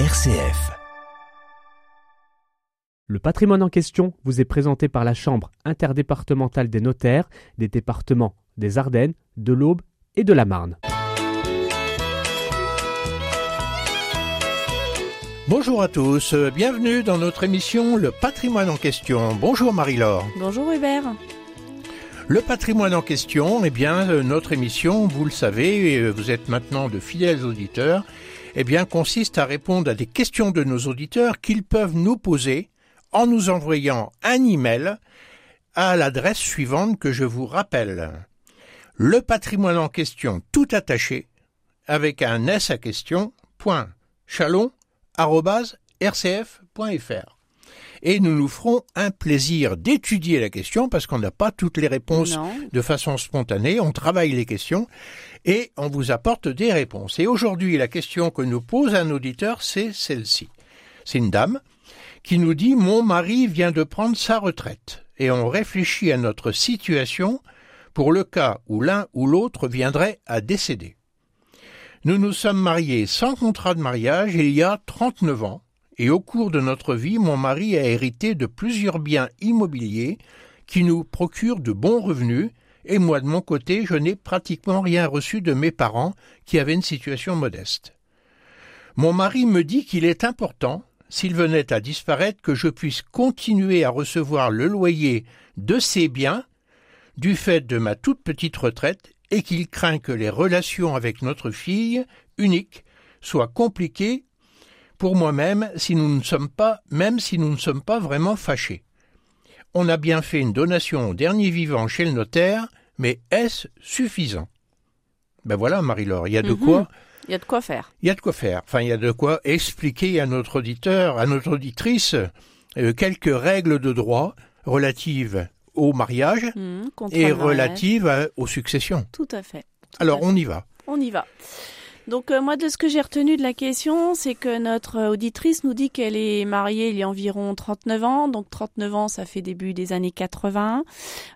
RCF. Le patrimoine en question vous est présenté par la Chambre interdépartementale des notaires des départements des Ardennes, de l'Aube et de la Marne. Bonjour à tous, bienvenue dans notre émission Le patrimoine en question. Bonjour Marie-Laure. Bonjour Hubert. Le patrimoine en question, eh bien, euh, notre émission, vous le savez, et euh, vous êtes maintenant de fidèles auditeurs, eh bien, consiste à répondre à des questions de nos auditeurs qu'ils peuvent nous poser en nous envoyant un email à l'adresse suivante que je vous rappelle. Le patrimoine en question tout attaché avec un S à question, point, chalon, et nous nous ferons un plaisir d'étudier la question parce qu'on n'a pas toutes les réponses de façon spontanée, on travaille les questions et on vous apporte des réponses. Et aujourd'hui, la question que nous pose un auditeur, c'est celle-ci. C'est une dame qui nous dit Mon mari vient de prendre sa retraite et on réfléchit à notre situation pour le cas où l'un ou l'autre viendrait à décéder. Nous nous sommes mariés sans contrat de mariage il y a 39 ans et au cours de notre vie, mon mari a hérité de plusieurs biens immobiliers qui nous procurent de bons revenus, et moi de mon côté, je n'ai pratiquement rien reçu de mes parents qui avaient une situation modeste. Mon mari me dit qu'il est important, s'il venait à disparaître, que je puisse continuer à recevoir le loyer de ces biens, du fait de ma toute petite retraite, et qu'il craint que les relations avec notre fille, unique, soient compliquées pour moi-même si nous ne sommes pas, même si nous ne sommes pas vraiment fâchés. On a bien fait une donation au dernier vivant chez le notaire, mais est-ce suffisant? Ben voilà, Marie-Laure, il y a de Mhm. quoi. Il y a de quoi faire. Il y a de quoi faire. Enfin, il y a de quoi expliquer à notre auditeur, à notre auditrice, euh, quelques règles de droit relatives au mariage Mhm, et relatives à- aux successions. Tout à fait. Alors, à fait. on y va. On y va. Donc euh, moi de ce que j'ai retenu de la question, c'est que notre auditrice nous dit qu'elle est mariée il y a environ 39 ans, donc 39 ans ça fait début des années 80.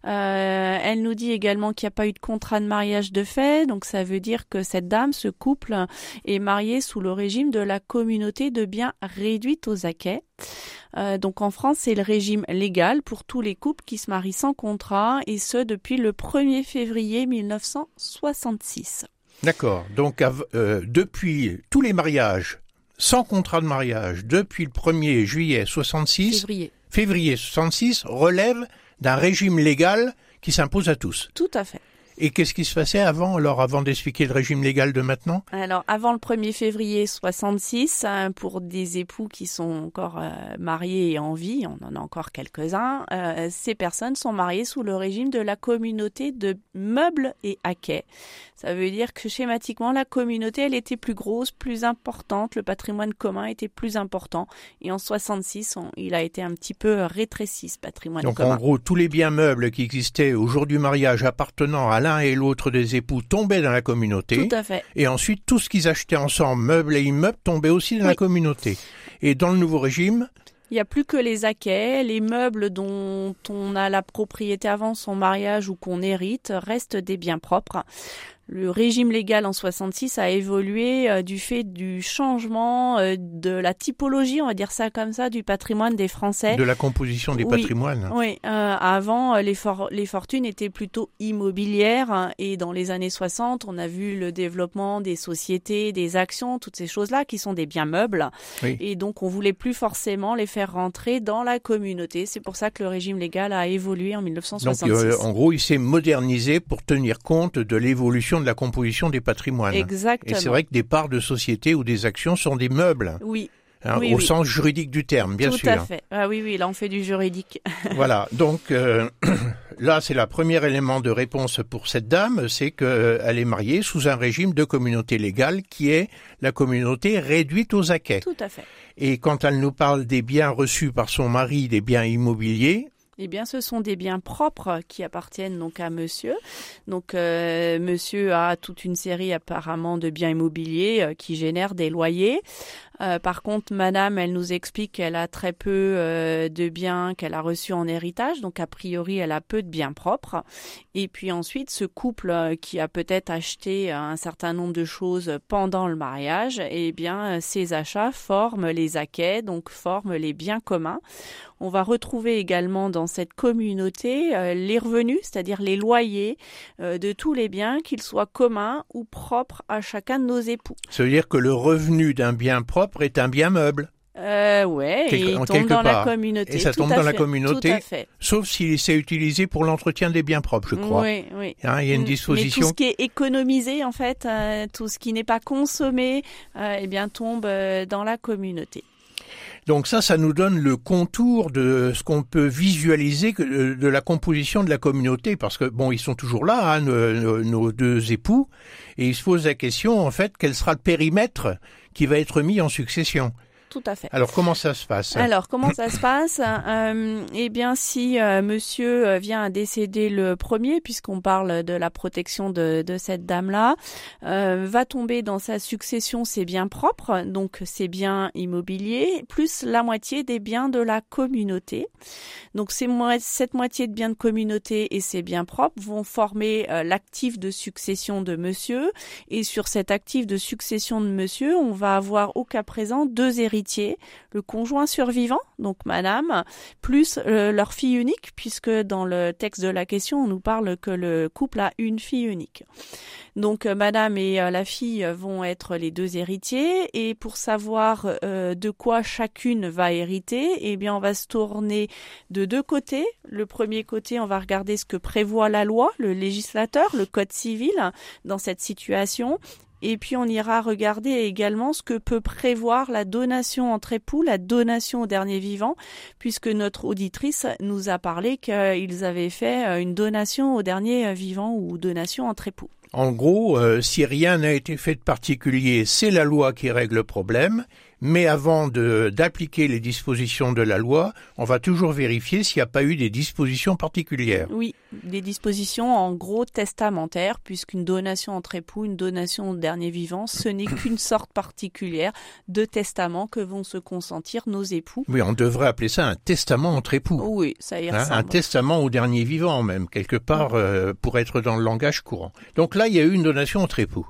Euh, elle nous dit également qu'il n'y a pas eu de contrat de mariage de fait, donc ça veut dire que cette dame, ce couple, est marié sous le régime de la communauté de biens réduite aux acquets. Euh, donc en France, c'est le régime légal pour tous les couples qui se marient sans contrat, et ce depuis le 1er février 1966. D'accord. Donc, euh, depuis tous les mariages sans contrat de mariage, depuis le 1er juillet 66, Février. février 66, relève d'un régime légal qui s'impose à tous. Tout à fait. Et qu'est-ce qui se passait avant, alors, avant d'expliquer le régime légal de maintenant? Alors, avant le 1er février 66, hein, pour des époux qui sont encore euh, mariés et en vie, on en a encore quelques-uns, euh, ces personnes sont mariées sous le régime de la communauté de meubles et haquets. Ça veut dire que schématiquement, la communauté, elle était plus grosse, plus importante, le patrimoine commun était plus important. Et en 66, on- il a été un petit peu rétréci, ce patrimoine Donc, commun. en gros, tous les biens meubles qui existaient au jour du mariage appartenant à l'un et l'autre des époux tombaient dans la communauté. Tout à fait. Et ensuite, tout ce qu'ils achetaient ensemble, meubles et immeubles, tombait aussi dans la communauté. Et dans le nouveau régime, Il n'y a plus que les acquets, les meubles dont on a la propriété avant son mariage ou qu'on hérite restent des biens propres. Le régime légal en 66 a évolué euh, du fait du changement euh, de la typologie, on va dire ça comme ça, du patrimoine des Français. de la composition des Oui. patrimoines. Oui, euh, avant, les, for- les fortunes étaient plutôt immobilières hein, et dans les années 60, on a vu le développement des sociétés, des actions, toutes ces choses-là qui sont des biens meubles. Oui. Et donc, on voulait plus forcément les faire rentrer dans la communauté. C'est pour ça que le régime légal a évolué en Donc, 1966. euh, en gros, il s'est modernisé pour tenir compte de l'évolution de la composition des patrimoines. Et Exactement. c'est vrai que des parts de société ou des actions sont des meubles, Oui, hein, Oui, au oui. sens juridique du terme, bien tout sûr. à fait. Ah oui, oui, là, on fait du juridique. Voilà. Donc euh, là, c'est le premier élément de réponse pour cette dame, c'est qu'elle est mariée sous un régime de communauté légale qui est la communauté réduite aux acquets. tout à fait. Et quand elle nous parle des biens reçus par son mari, des biens immobiliers, Eh bien, ce sont des biens propres qui appartiennent donc à monsieur. Donc, euh, monsieur a toute une série apparemment de biens immobiliers euh, qui génèrent des loyers. Par contre, Madame, elle nous explique qu'elle a très peu de biens qu'elle a reçus en héritage, donc a priori, elle a peu de biens propres. Et puis ensuite, ce couple qui a peut-être acheté un certain nombre de choses pendant le mariage, eh bien, ces achats forment les acquets, donc forment les biens communs. On va retrouver également dans cette communauté euh, les revenus, c'est-à-dire les loyers euh, de tous les biens, qu'ils soient communs ou propres à chacun de nos époux. Ça veut dire que le revenu d'un bien propre est un bien meuble euh, ouais, et il tombe dans la communauté. Et ça tombe dans la communauté, sauf s'il s'est utilisé pour l'entretien des biens propres, je crois. Oui, oui. Hein, il y a une disposition. Mais tout ce qui est économisé, en fait, euh, tout ce qui n'est pas consommé, eh bien, tombe dans la communauté. Donc ça, ça nous donne le contour de ce qu'on peut visualiser de la composition de la communauté, parce que bon, ils sont toujours là, hein, nos, deux époux, et ils se posent la question en fait, quel sera le périmètre qui va être mis en succession tout à fait. Alors comment ça se passe? Alors comment ça se passe? Euh, Eh bien, si euh, Monsieur euh, vient à décéder le premier, puisqu'on parle de la protection de, de cette dame-là, euh, va tomber dans sa succession ses biens propres, donc ses biens immobiliers, plus la moitié des biens de la communauté. Donc ces cette moitié de biens de communauté et ses biens propres vont former l'actif de succession de Monsieur. Et sur cet actif de succession de Monsieur, on va avoir au cas présent deux héritiers le conjoint survivant, donc madame, plus euh, leur fille unique, puisque dans le texte de la question, on nous parle que le couple a une fille unique. Donc euh, madame et euh, la fille vont être les deux héritiers, et pour savoir de quoi chacune va hériter, eh bien on va se tourner de deux côtés. Le premier côté, on va regarder ce que prévoit la loi, le législateur, le code civil dans cette situation, et puis on ira regarder également ce que peut prévoir la donation entre époux, la donation au dernier vivant, puisque notre auditrice nous a parlé qu'ils avaient fait euh, une donation au dernier vivant ou donation entre époux. En gros, euh, si rien n'a été fait de particulier, c'est la loi qui règle le problème mais avant d'appliquer les dispositions de la loi, on va toujours vérifier s'il n'y a pas eu des dispositions particulières. Oui, des dispositions en gros testamentaires, puisqu'une donation entre époux, une donation au dernier vivant, ce n'est qu'une sorte particulière de testament que vont se consentir nos époux. Oui, on devrait appeler ça un testament entre époux. Oui, ça y hein, Un testament au dernier vivant même, quelque part, euh, pour être dans le langage courant. Donc là, il y a eu une donation entre époux.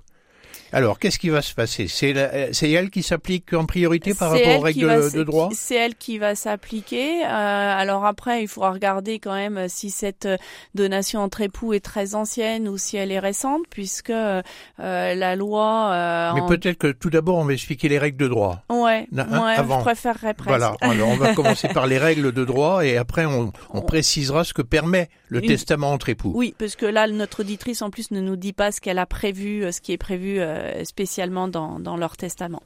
Alors, qu'est-ce qui va se passer? C'est elle qui s'applique en priorité par rapport aux règles de, droit? C'est elle qui va s'appliquer. Euh, alors après, il faudra regarder quand même si cette euh, donation entre époux est très ancienne ou si elle est récente, puisque euh, la loi... Mais peut-être que tout d'abord, on va expliquer les règles de droit. Ouais, hein, je préférerais presque. Voilà, alors on va commencer par les règles de droit et après on, on précisera ce que permet le testament entre époux. Oui, parce que là, notre auditrice en plus ne nous dit pas ce qu'elle a prévu, ce qui est prévu euh, spécialement dans, dans leur testament.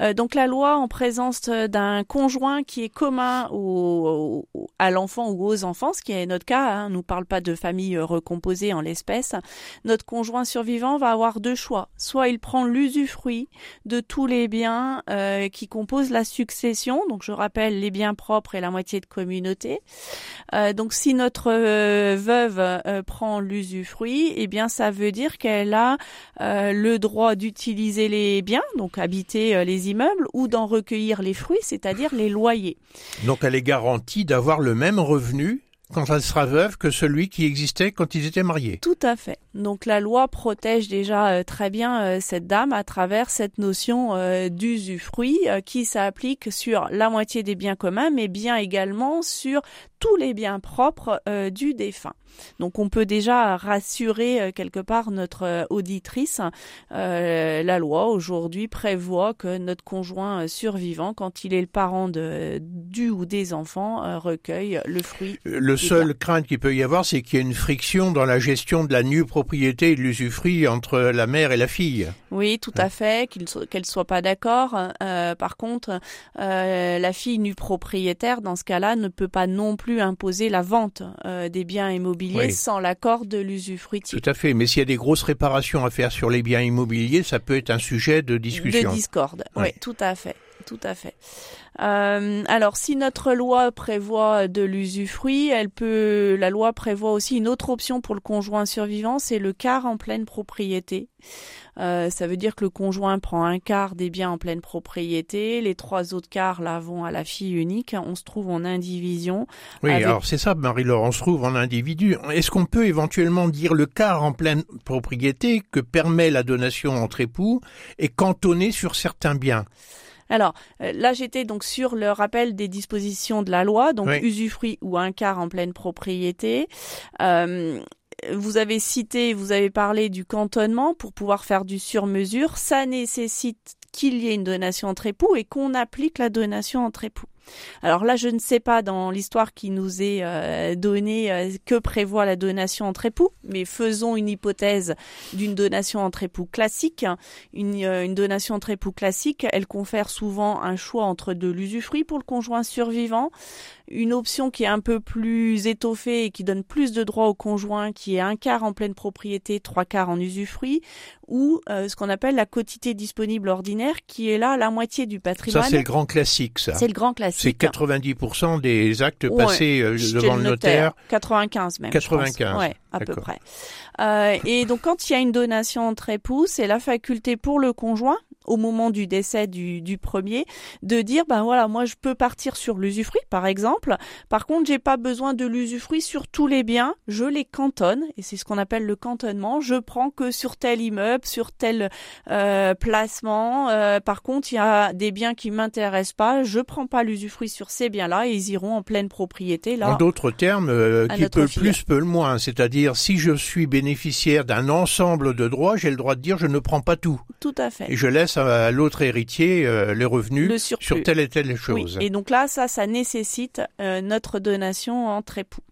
Euh, donc la loi en présence d'un conjoint qui est commun au, à l'enfant ou aux enfants, ce qui est notre cas, hein, nous parle pas de famille recomposée en l'espèce, notre conjoint survivant va avoir deux choix. Soit il prend l'usufruit de tous les biens euh, qui composent la succession, donc je rappelle les biens propres et la moitié de communauté. donc si notre veuve prend l'usufruit, eh bien ça veut dire qu'elle a le droit d'utiliser les biens, donc habiter euh, les immeubles, ou d'en recueillir les fruits, c'est-à-dire les loyers. Donc elle est garantie d'avoir le même revenu quand elle sera veuve que celui qui existait quand ils étaient mariés. Tout à fait. Donc la loi protège déjà euh, très bien euh, cette dame à travers cette notion d'usufruit qui s'applique sur la moitié des biens communs, mais bien également sur tous les biens propres du défunt. Donc on peut déjà rassurer euh, quelque part notre euh, auditrice. Euh, la loi aujourd'hui prévoit que notre conjoint survivant, quand il est le parent de, du ou des enfants, recueille le fruit. Le seul crainte qu'il peut y avoir, c'est qu'il y ait une friction dans la gestion de la nue propriété et de l'usufruit entre la mère et la fille. Oui, tout à fait, qu'elle ne soit pas d'accord. par contre, la fille nue propriétaire, dans ce cas-là, ne peut pas non plus imposer la vente des biens immobiliers sans l'accord de l'usufruitier. Tout à fait, mais s'il y a des grosses réparations à faire sur les biens immobiliers, ça peut être un sujet de discussion. De discorde, oui, tout à fait. Tout à fait. Euh, alors, si notre loi prévoit de l'usufruit, elle peut, la loi prévoit aussi une autre option pour le conjoint survivant, c'est le quart en pleine propriété. Euh, ça veut dire que le conjoint prend un quart des biens en pleine propriété, les trois autres quarts là vont à la fille unique. On se trouve en indivision. Oui, alors c'est ça, Marie-Laure, on se trouve en individu. Est-ce qu'on peut éventuellement dire le quart en pleine propriété que permet la donation entre époux est cantonné sur certains biens? Alors euh, là, j'étais donc sur le rappel des dispositions de la loi, donc usufruit ou un quart en pleine propriété. Euh, vous avez cité, vous avez parlé du cantonnement pour pouvoir faire du sur-mesure. Ça nécessite qu'il y ait une donation entre époux et qu'on applique la donation entre époux. Alors là, je ne sais pas dans l'histoire qui nous est euh, donnée euh, que prévoit la donation entre époux, mais faisons une hypothèse d'une donation entre époux classique. Une, euh, une, donation entre époux classique, elle confère souvent un choix entre de l'usufruit pour le conjoint survivant, une option qui est un peu plus étoffée et qui donne plus de droits au conjoint, qui est un quart en pleine propriété, trois quarts en usufruit, ou euh, ce qu'on appelle la quotité disponible ordinaire, qui est là la moitié du patrimoine. Ça, c'est le grand classique, ça. C'est le grand classique. C'est 90% des actes passés euh, devant le notaire. 95 même. 95. Ouais, à peu près. Euh, et donc, quand il y a une donation entre époux, c'est la faculté pour le conjoint au moment du décès du, du premier, de dire ben voilà, moi je peux partir sur l'usufruit par exemple. Par contre, j'ai pas besoin de l'usufruit sur tous les biens, je les cantonne et c'est ce qu'on appelle le cantonnement. Je prends que sur tel immeuble, sur tel euh, placement. Euh, par contre, il y a des biens qui m'intéressent pas, je prends pas l'usufruit sur ces biens-là et ils iront en pleine propriété là. En d'autres termes, euh, qui peut le plus peut le moins, c'est-à-dire si je suis bénéficiaire d'un ensemble de droits, j'ai le droit de dire je ne prends pas tout. Tout à fait. Et je laisse à l'autre héritier euh, les revenus sur telle et telle chose. Et donc là, ça, ça nécessite euh, notre donation entre époux.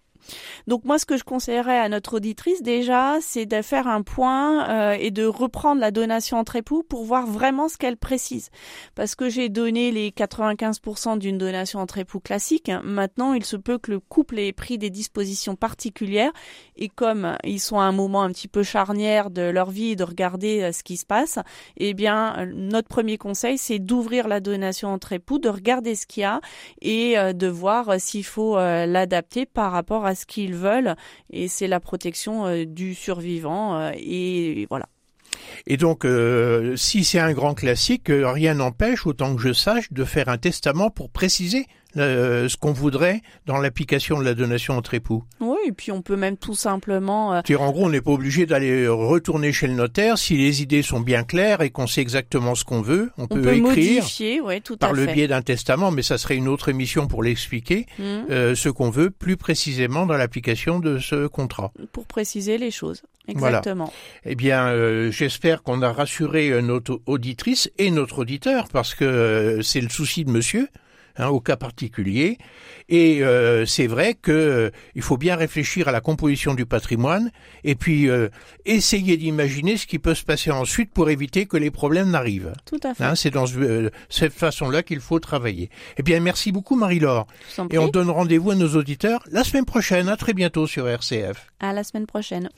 Donc moi, ce que je conseillerais à notre auditrice déjà, c'est de faire un point euh, et de reprendre la donation entre époux pour voir vraiment ce qu'elle précise. Parce que j'ai donné les 95% d'une donation entre époux classique. Maintenant, il se peut que le couple ait pris des dispositions particulières et comme ils sont à un moment un petit peu charnière de leur vie et de regarder euh, ce qui se passe, eh bien, notre premier conseil, c'est d'ouvrir la donation entre époux, de regarder ce qu'il y a et euh, de voir s'il faut l'adapter par rapport à ce qu'ils veulent et c'est la protection euh, du survivant euh, et voilà. Et donc, euh, si c'est un grand classique, rien n'empêche, autant que je sache, de faire un testament pour préciser euh, ce qu'on voudrait dans l'application de la donation entre époux. Oui, et puis on peut même tout simplement... Euh... en gros, on n'est pas obligé d'aller retourner chez le notaire si les idées sont bien claires et qu'on sait exactement ce qu'on veut. On, peut, écrire tout par le biais d'un testament, mais ça serait une autre émission pour l'expliquer, mmh. euh, ce qu'on veut plus précisément dans l'application de ce contrat. Pour préciser les choses. Exactement. Eh bien, euh, j'espère qu'on a rassuré euh, notre auditrice et notre auditeur, parce que euh, c'est le souci de monsieur. Hein, au cas particulier. Et euh, c'est vrai que euh, il faut bien réfléchir à la composition du patrimoine et puis euh, essayer d'imaginer ce qui peut se passer ensuite pour éviter que les problèmes n'arrivent. Tout à fait. Hein, c'est dans cette façon-là qu'il faut travailler. Eh bien, merci beaucoup Marie-Laure. Et on donne rendez-vous à nos auditeurs la semaine prochaine. À très bientôt sur RCF. À la semaine prochaine.